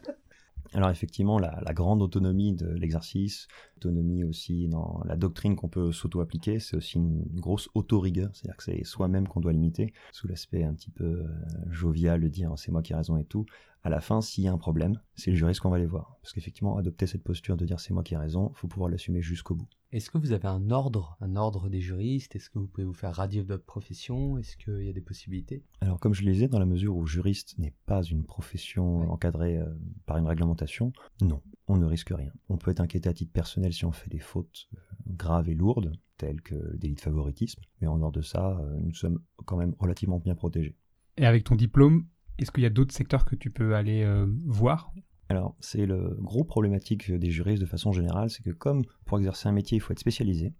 Alors effectivement, la, la grande autonomie de l'exercice, autonomie aussi dans la doctrine qu'on peut s'auto-appliquer, c'est aussi une grosse auto-rigueur, c'est-à-dire que c'est soi-même qu'on doit limiter, sous l'aspect un petit peu euh, jovial de dire c'est moi qui ai raison et tout. À la fin, s'il y a un problème, c'est le juriste qu'on va aller voir. Parce qu'effectivement, adopter cette posture de dire c'est moi qui ai raison, faut pouvoir l'assumer jusqu'au bout. Est-ce que vous avez un ordre, un ordre des juristes? Est-ce que vous pouvez vous faire radier de votre profession? Est-ce qu'il y a des possibilités? Alors comme je le disais, dans la mesure où juriste n'est pas une profession Ouais. encadrée euh, par une réglementation, non, on ne risque rien. On peut être inquiété à titre personnel si on fait des fautes euh, graves et lourdes, telles que le délit de favoritisme, mais en dehors de ça, euh, nous sommes quand même relativement bien protégés. Et avec ton diplôme, est-ce qu'il y a d'autres secteurs que tu peux aller euh, voir? Alors, c'est le gros problématique des juristes de façon générale, c'est que comme pour exercer un métier, il faut être spécialisé,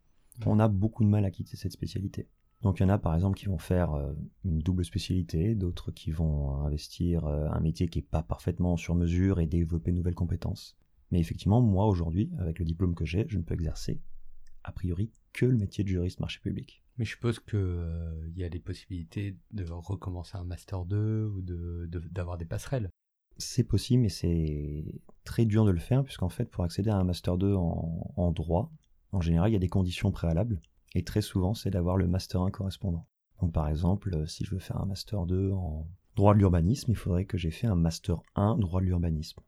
on a beaucoup de mal à quitter cette spécialité. Donc il y en a par exemple qui vont faire euh, une double spécialité, d'autres qui vont investir euh, un métier qui n'est pas parfaitement sur mesure et développer de nouvelles compétences. Mais effectivement, moi aujourd'hui, avec le diplôme que j'ai, je ne peux exercer a priori que le métier de juriste marché public. Mais je suppose que euh, y a des possibilités de recommencer un master 2 ou de de- d'avoir des passerelles. C'est possible, mais c'est très dur de le faire, puisqu'en fait, pour accéder à un Master 2 en, en droit, en général, il y a des conditions préalables, et très souvent, c'est d'avoir le Master 1 correspondant. Donc, par exemple, euh, si je veux faire un Master 2 en droit de l'urbanisme, il faudrait que j'ai fait un Master 1 droit de l'urbanisme.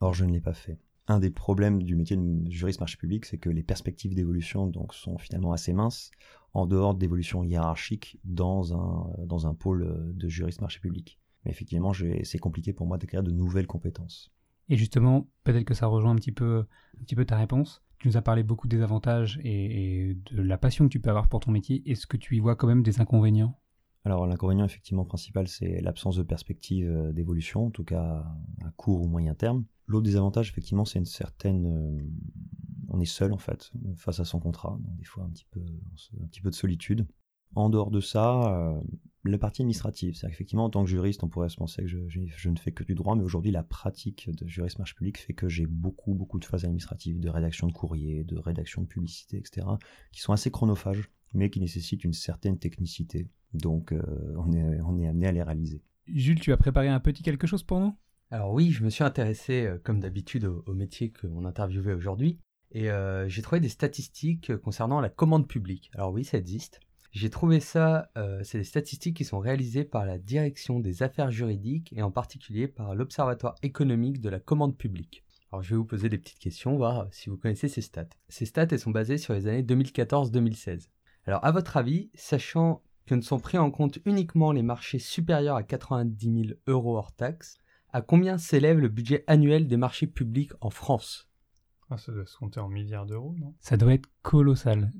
Or, je ne l'ai pas fait. Un des problèmes du métier de juriste marché public, c'est que les perspectives d'évolution donc sont finalement assez minces, en dehors d'évolution hiérarchique dans un, dans un pôle euh, de juriste marché public. Mais effectivement, c'est compliqué pour moi d'acquérir de nouvelles compétences. Et justement, peut-être que ça rejoint un petit peu, un petit peu ta réponse. Tu nous as parlé beaucoup des avantages et, et de la passion que tu peux avoir pour ton métier. Est-ce que tu y vois quand même des inconvénients? Alors l'inconvénient effectivement principal, c'est l'absence de perspective euh, d'évolution, en tout cas à court ou moyen terme. L'autre désavantage, effectivement, c'est une certaine... euh, on est seul en fait face à son contrat, des fois un petit peu, un petit peu de solitude. En dehors de ça, euh, la partie administrative, c'est qu'effectivement en tant que juriste, on pourrait se penser que je, je- ne fais que du droit, mais aujourd'hui la pratique de juriste marche public fait que j'ai beaucoup beaucoup de phases administratives, de rédaction de courrier, de rédaction de publicité, etc., qui sont assez chronophages, mais qui nécessitent une certaine technicité. Donc euh, on, est, on est amené à les réaliser. Jules, tu as préparé un petit quelque chose pour nous? Alors oui, je me suis intéressé, euh, comme d'habitude, au, métier qu'on interviewait aujourd'hui. Et euh, j'ai trouvé des statistiques euh, concernant la commande publique. Alors oui, ça existe. J'ai trouvé ça, c'est des statistiques qui sont réalisées par la Direction des affaires juridiques et en particulier par l'Observatoire économique de la commande publique. Alors je vais vous poser des petites questions, voir si vous connaissez ces stats. Ces stats, elles sont basées sur les années 2014-2016. Alors à votre avis, sachant que ne sont pris en compte uniquement les marchés supérieurs à 90 000 euros hors taxes, à combien s'élève le budget annuel des marchés publics en France? Ah, ça doit se compter en milliards d'euros, non? Ça doit être colossal.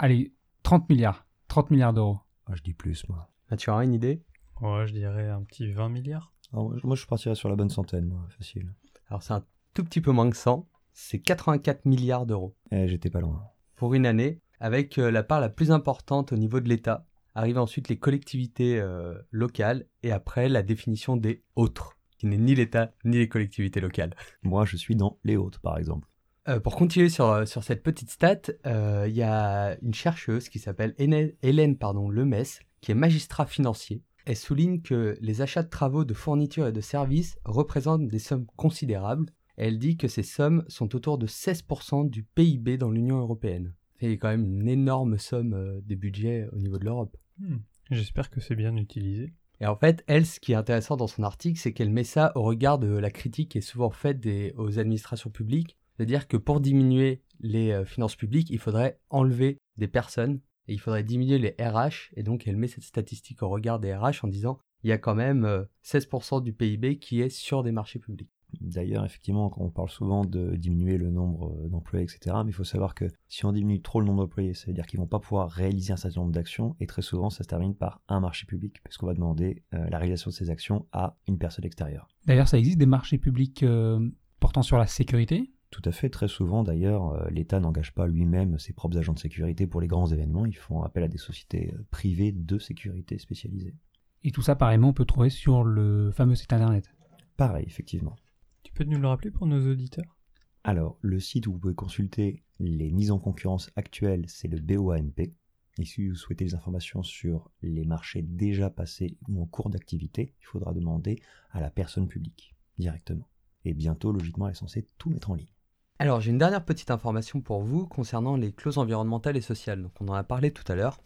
Allez, 30 milliards. 30 milliards d'euros. Ah, je dis plus, moi. Ah, tu auras une idée? Ouais, je dirais un petit 20 milliards. Ah, moi, je- moi, je partirais sur la bonne centaine, moi, facile. Alors c'est un tout petit peu moins que 100, c'est 84 milliards d'euros Eh, j'étais pas loin. pour une année, avec euh, la part la plus importante au niveau de l'État. Arrivent ensuite les collectivités euh, locales et après la définition des autres, qui n'est ni l'État ni les collectivités locales. Moi, je suis dans les hautes, par exemple. Euh, pour continuer sur, euh, sur cette petite stat, euh, il y a une chercheuse qui s'appelle Hélène, pardon, Lemess, qui est magistrat financier. Elle souligne que les achats de travaux, de fournitures et de services représentent des sommes considérables. Elle dit que ces sommes sont autour de 16% du PIB dans l'Union européenne. C'est quand même une énorme somme euh, des budgets au niveau de l'Europe. Hmm. J'espère que c'est bien utilisé. Et en fait, elle, ce qui est intéressant dans son article, c'est qu'elle met ça au regard de la critique qui est souvent faite aux administrations publiques. C'est-à-dire que pour diminuer les euh, finances publiques, il faudrait enlever des personnes et il faudrait diminuer les RH. Et donc, elle met cette statistique au regard des RH en disant il y a quand même euh, 16% du PIB qui est sur des marchés publics. D'ailleurs, effectivement, on parle souvent de diminuer le nombre euh, d'employés, etc. Mais il faut savoir que si on diminue trop le nombre d'employés, ça veut dire qu'ils vont pas pouvoir réaliser un certain nombre d'actions. Et très souvent, ça se termine par un marché public, puisqu'on va demander euh, la réalisation de ces actions à une personne extérieure. D'ailleurs, ça existe des marchés publics euh, portant sur la sécurité? Tout à fait, très souvent d'ailleurs, l'État n'engage pas lui-même ses propres agents de sécurité pour les grands événements, ils font appel à des sociétés privées de sécurité spécialisées. Et tout ça, pareillement, on peut trouver sur le fameux site internet? Pareil, effectivement. Tu peux nous le rappeler pour nos auditeurs? Alors, le site où vous pouvez consulter les mises en concurrence actuelles, c'est le BOAMP. Et si vous souhaitez des informations sur les marchés déjà passés ou en cours d'activité, il faudra demander à la personne publique directement. Et bientôt, logiquement, elle est censée tout mettre en ligne. Alors, j'ai une dernière petite information pour vous concernant les clauses environnementales et sociales. Donc, on en a parlé tout à l'heure.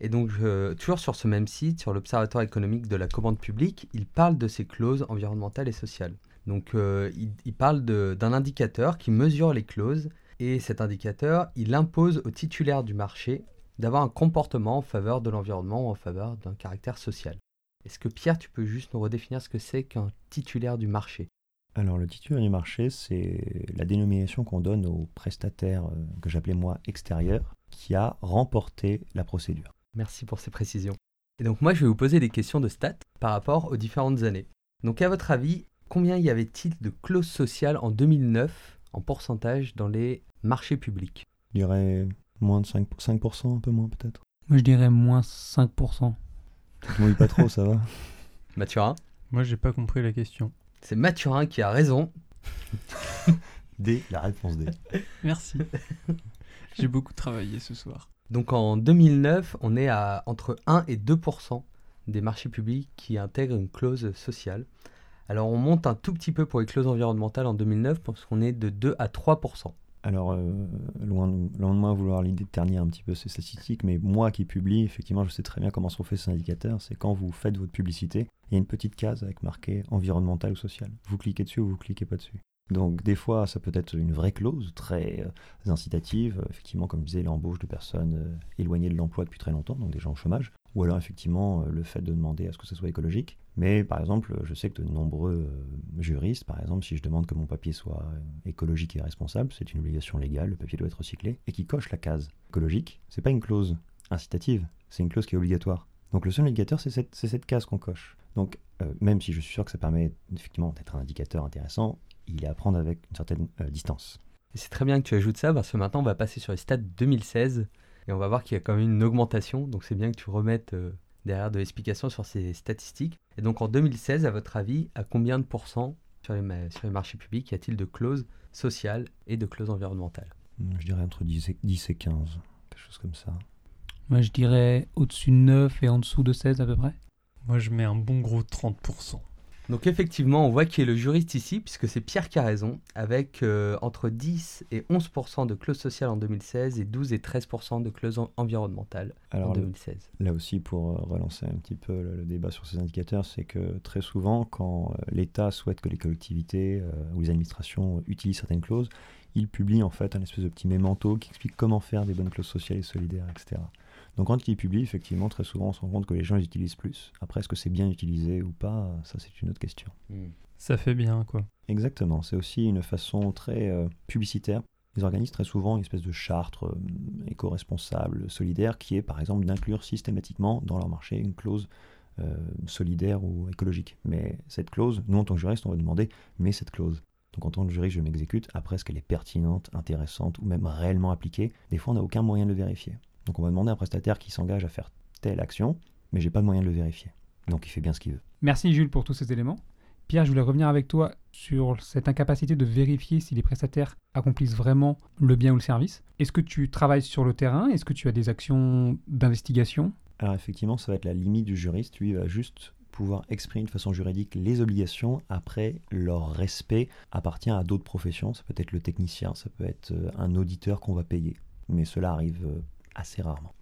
Et donc, euh, toujours sur ce même site, sur l'Observatoire économique de la commande publique, il parle de ces clauses environnementales et sociales. Donc, euh, il, il parle d'un indicateur qui mesure les clauses. Et cet indicateur, il impose aux titulaires du marché d'avoir un comportement en faveur de l'environnement ou en faveur d'un caractère social. Est-ce que Pierre, tu peux juste nous redéfinir ce que c'est qu'un titulaire du marché? Alors, le titulaire du marché, c'est la dénomination qu'on donne au prestataire euh, que j'appelais moi extérieur, qui a remporté la procédure. Merci pour ces précisions. Et donc moi, je vais vous poser des questions de stats par rapport aux différentes années. Donc à votre avis, combien y avait-il de clauses sociales en 2009 en pourcentage dans les marchés publics? Je dirais moins de 5%, 5% un peu moins peut-être. Moi, je dirais moins 5%. Tu te mouilles pas trop, ça va Mathurin? Moi, j'ai pas compris la question. C'est Mathurin qui a raison. D, la réponse D. Merci. J'ai beaucoup travaillé ce soir. Donc en 2009, on est à entre 1 et 2% des marchés publics qui intègrent une clause sociale. Alors on monte un tout petit peu pour les clauses environnementales en 2009 parce qu'on est de 2 à 3%. Alors, euh, loin, de, loin moi vouloir l'idée de ternir un petit peu ces statistiques, mais moi qui publie, effectivement, je sais très bien comment sont faits ces indicateurs. C'est quand vous faites votre publicité, il y a une petite case avec marqué environnemental ou social. Vous cliquez dessus ou vous cliquez pas dessus. Donc, des fois, ça peut être une vraie clause très euh, incitative, euh, effectivement, comme je disais, l'embauche de personnes éloignées de l'emploi depuis très longtemps, donc des gens au chômage, ou alors effectivement euh, le fait de demander à ce que ce soit écologique. Mais par exemple, je sais que de nombreux euh, juristes, par exemple, si je demande que mon papier soit euh, écologique et responsable, c'est une obligation légale, le papier doit être recyclé, et qui coche la case écologique, c'est pas une clause incitative, c'est une clause qui est obligatoire. Donc le seul indicateur, c'est cette, case qu'on coche. Donc même si je suis sûr que ça permet effectivement d'être un indicateur intéressant, il est à prendre avec une certaine distance. C'est très bien que tu ajoutes ça parce que maintenant on va passer sur les stats 2016 et on va voir qu'il y a quand même une augmentation. Donc c'est bien que tu remettes euh, derrière de l'explication sur ces statistiques. Et donc en 2016, à votre avis, à combien de pourcents sur les, ma- sur les marchés publics y a-t-il de clauses sociales et de clauses environnementales? Je dirais entre 10 et, 10 et 15, quelque chose comme ça. Moi, je dirais au-dessus de 9 et en dessous de 16 à peu près. Moi, je mets un bon gros 30%. Donc effectivement, on voit qui est le juriste ici, puisque c'est Pierre qui a raison, avec euh, entre 10 et 11% de clauses sociales en 2016 et 12 et 13% de clauses en- environnementales en Alors le- 2016. Là aussi, pour euh, relancer un petit peu le, le débat sur ces indicateurs, c'est que très souvent, quand euh, l'État souhaite que les collectivités euh, ou les administrations utilisent certaines clauses, il publie en fait un espèce de petit mémento qui explique comment faire des bonnes clauses sociales et solidaires, etc. Donc quand il publie, effectivement, très souvent, on se rend compte que les gens les utilisent plus. Après, est-ce que c'est bien utilisé ou pas? Ça, c'est une autre question. Ça fait bien, quoi. Exactement, c'est aussi une façon très euh, publicitaire. Ils organisent très souvent une espèce de charte euh, éco-responsable, solidaire, qui est par exemple d'inclure systématiquement dans leur marché une clause euh, solidaire ou écologique. Mais cette clause, nous en tant que juriste, on va demander, mais cette clause. Donc en tant que juriste, je m'exécute, après est-ce qu'elle est pertinente, intéressante ou même réellement appliquée? Des fois, on n'a aucun moyen de le vérifier. Donc on va demander à un prestataire qui s'engage à faire telle action, mais j'ai pas de moyen de le vérifier. Donc il fait bien ce qu'il veut. Merci Jules pour tous ces éléments. Pierre, je voulais revenir avec toi sur cette incapacité de vérifier si les prestataires accomplissent vraiment le bien ou le service. Est-ce que tu travailles sur le terrain? Est-ce que tu as des actions d'investigation? Alors effectivement, ça va être la limite du juriste. Lui il va juste pouvoir exprimer de façon juridique les obligations. Après, leur respect appartient à d'autres professions. Ça peut être le technicien, ça peut être euh, un auditeur qu'on va payer. Mais cela arrive euh, assez rarement.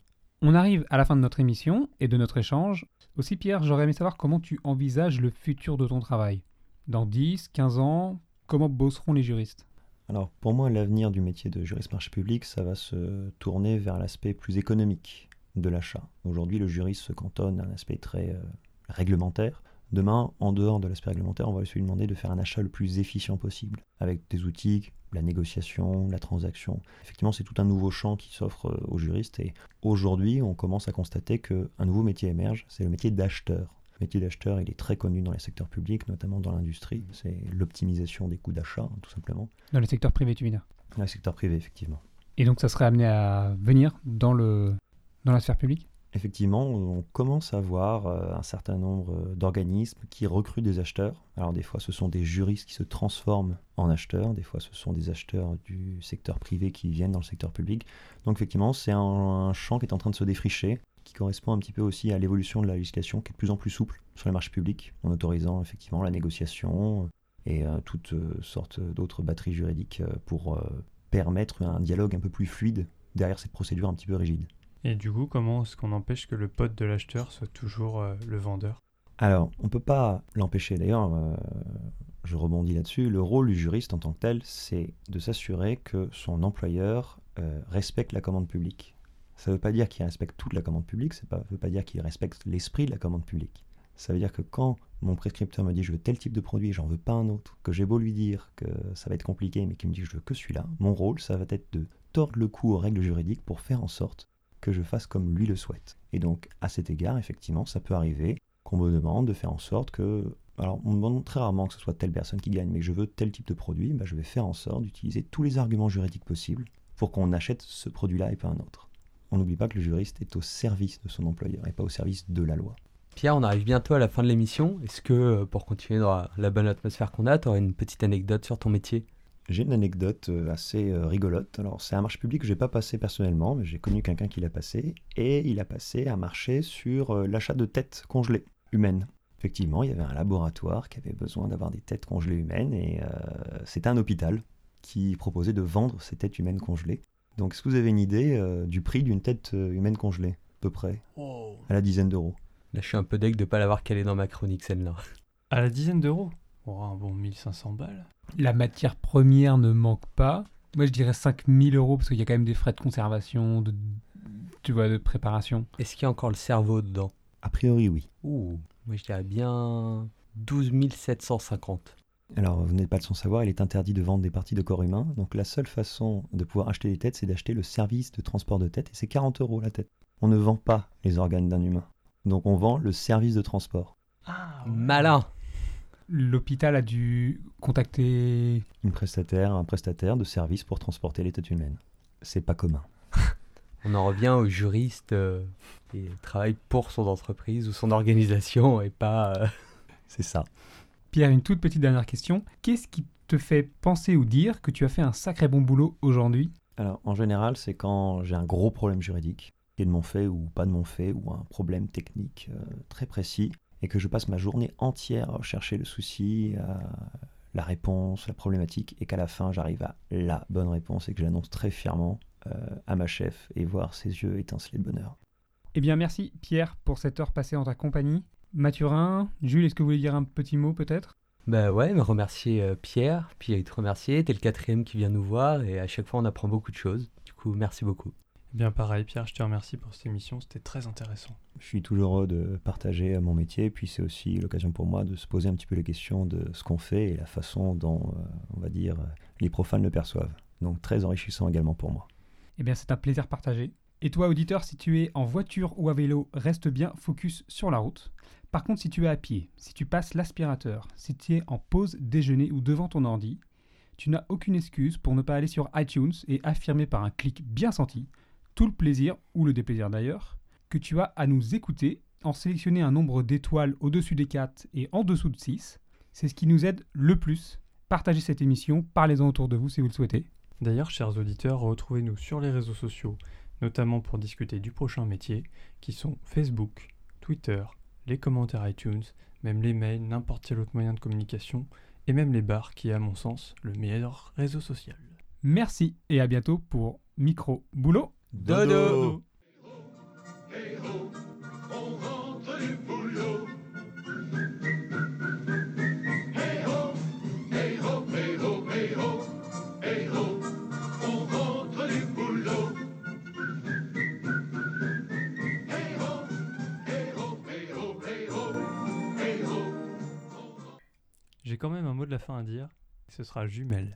On arrive à la fin de notre émission et de notre échange. Aussi Pierre, j'aurais aimé savoir comment tu envisages le futur de ton travail. Dans 10, 15 ans, comment bosseront les juristes? Alors pour moi, l'avenir du métier de juriste marché public, ça va se tourner vers l'aspect plus économique de l'achat. Aujourd'hui, le juriste se cantonne à un aspect très euh, réglementaire. Demain, en dehors de l'aspect réglementaire, on va lui demander de faire un achat le plus efficient possible, avec des outils, la négociation, la transaction. Effectivement, c'est tout un nouveau champ qui s'offre euh, aux juristes et aujourd'hui, on commence à constater qu'un nouveau métier émerge, c'est le métier d'acheteur. Le métier d'acheteur, il est très connu dans les secteurs publics, notamment dans l'industrie. C'est l'optimisation des coûts d'achat, tout simplement. Dans le secteur privé, tu veux dire? Dans le secteur privé, effectivement. Et donc ça serait amené à venir dans, le, dans la sphère publique? Effectivement, on commence à voir euh, un certain nombre euh, d'organismes qui recrutent des acheteurs. Alors des fois, ce sont des juristes qui se transforment en acheteurs, des fois, ce sont des acheteurs du secteur privé qui viennent dans le secteur public. Donc effectivement, c'est un, champ qui est en train de se défricher, qui correspond un petit peu aussi à l'évolution de la législation, qui est de plus en plus souple sur les marchés publics, en autorisant effectivement la négociation et euh, toutes euh, sortes d'autres batteries juridiques pour permettre un dialogue un peu plus fluide derrière cette procédure un petit peu rigide. Et du coup, comment est-ce qu'on empêche que le pote de l'acheteur soit toujours euh, le vendeur? Alors, on ne peut pas l'empêcher. D'ailleurs, euh, je rebondis là-dessus. Le rôle du juriste en tant que tel, c'est de s'assurer que son employeur euh, respecte la commande publique. Ça ne veut pas dire qu'il respecte toute la commande publique, ça ne veut pas dire qu'il respecte l'esprit de la commande publique. Ça veut dire que quand mon prescripteur me dit je veux tel type de produit j'en veux pas un autre, que j'ai beau lui dire que ça va être compliqué mais qu'il me dit que je veux que celui-là, mon rôle, ça va être de tordre le cou aux règles juridiques pour faire en sorte que je fasse comme lui le souhaite. Et donc, à cet égard, effectivement, ça peut arriver qu'on me demande de faire en sorte que. Alors, on me demande très rarement que ce soit telle personne qui gagne, mais je veux tel type de produit, bah, je vais faire en sorte d'utiliser tous les arguments juridiques possibles pour qu'on achète ce produit-là et pas un autre. On n'oublie pas que le juriste est au service de son employeur et pas au service de la loi. Pierre, on arrive bientôt à la fin de l'émission. Est-ce que, euh, pour continuer dans la, la bonne atmosphère qu'on a, tu aurais une petite anecdote sur ton métier? J'ai une anecdote euh, assez euh, rigolote. Alors, c'est un marché public que j'ai pas passé personnellement, mais j'ai connu quelqu'un qui l'a passé. Et il a passé un marché sur euh, l'achat de têtes congelées humaines. Effectivement, il y avait un laboratoire qui avait besoin d'avoir des têtes congelées humaines et euh, c'était un hôpital qui proposait de vendre ces têtes humaines congelées. Donc, est-ce que vous avez une idée euh, du prix d'une tête humaine congelée À peu près? À la dizaine d'euros. Là, je suis un peu deg de pas l'avoir calé dans ma chronique, celle-là. À la dizaine d'euros? Oh, un bon 1500 balles. La matière première ne manque pas. Moi, je dirais 5000 euros parce qu'il y a quand même des frais de conservation, de, tu vois, de préparation. Est-ce qu'il y a encore le cerveau dedans? A priori, oui. Ouh, moi je dirais bien 12 750. Alors, vous n'êtes pas de son savoir, il est interdit de vendre des parties de corps humain. Donc, la seule façon de pouvoir acheter des têtes, c'est d'acheter le service de transport de tête. Et c'est 40 euros la tête. On ne vend pas les organes d'un humain. Donc, on vend le service de transport. Ah, Malin L'hôpital a dû contacter. Une prestataire, un prestataire de service pour transporter les têtes humaines. C'est pas commun. On en revient au juriste euh, qui travaille pour son entreprise ou son organisation et pas... euh, C'est ça. Pierre, une toute petite dernière question. Qu'est-ce qui te fait penser ou dire que tu as fait un sacré bon boulot aujourd'hui? Alors, en général, c'est quand j'ai un gros problème juridique, qui est de mon fait ou pas de mon fait, ou un problème technique euh, très précis, et que je passe ma journée entière à chercher le souci, à la réponse, la problématique, et qu'à la fin, j'arrive à la bonne réponse et que je l'annonce très fièrement euh, à ma chef et voir ses yeux étinceler de bonheur. Eh bien, merci Pierre pour cette heure passée en ta compagnie. Mathurin, Jules, est-ce que vous voulez dire un petit mot peut-être? Bah ouais, mais remercier euh, Pierre, puis te remercier, t'es le quatrième qui vient nous voir et à chaque fois on apprend beaucoup de choses. Du coup, merci beaucoup. Bien pareil, Pierre, je te remercie pour cette émission, c'était très intéressant. Je suis toujours heureux de partager mon métier, puis c'est aussi l'occasion pour moi de se poser un petit peu les questions de ce qu'on fait et la façon dont, euh, on va dire, les profanes le perçoivent. Donc très enrichissant également pour moi. Eh bien, c'est un plaisir partagé. Et toi, auditeur, si tu es en voiture ou à vélo, reste bien focus sur la route. Par contre, si tu es à pied, si tu passes l'aspirateur, si tu es en pause déjeuner ou devant ton ordi, tu n'as aucune excuse pour ne pas aller sur iTunes et affirmer par un clic bien senti tout le plaisir, ou le déplaisir d'ailleurs, que tu as à nous écouter, en sélectionner un nombre d'étoiles au-dessus des 4 et en dessous de 6. C'est ce qui nous aide le plus. Partagez cette émission, parlez-en autour de vous si vous le souhaitez. D'ailleurs, chers auditeurs, retrouvez-nous sur les réseaux sociaux, notamment pour discuter du prochain métier, qui sont Facebook, Twitter, les commentaires iTunes, même les mails, n'importe quel autre moyen de communication, et même les bars, qui est à mon sens le meilleur réseau social. Merci et à bientôt pour Micro Boulot. Dodo J'ai quand même un mot de la fin à dire, ce sera jumelle.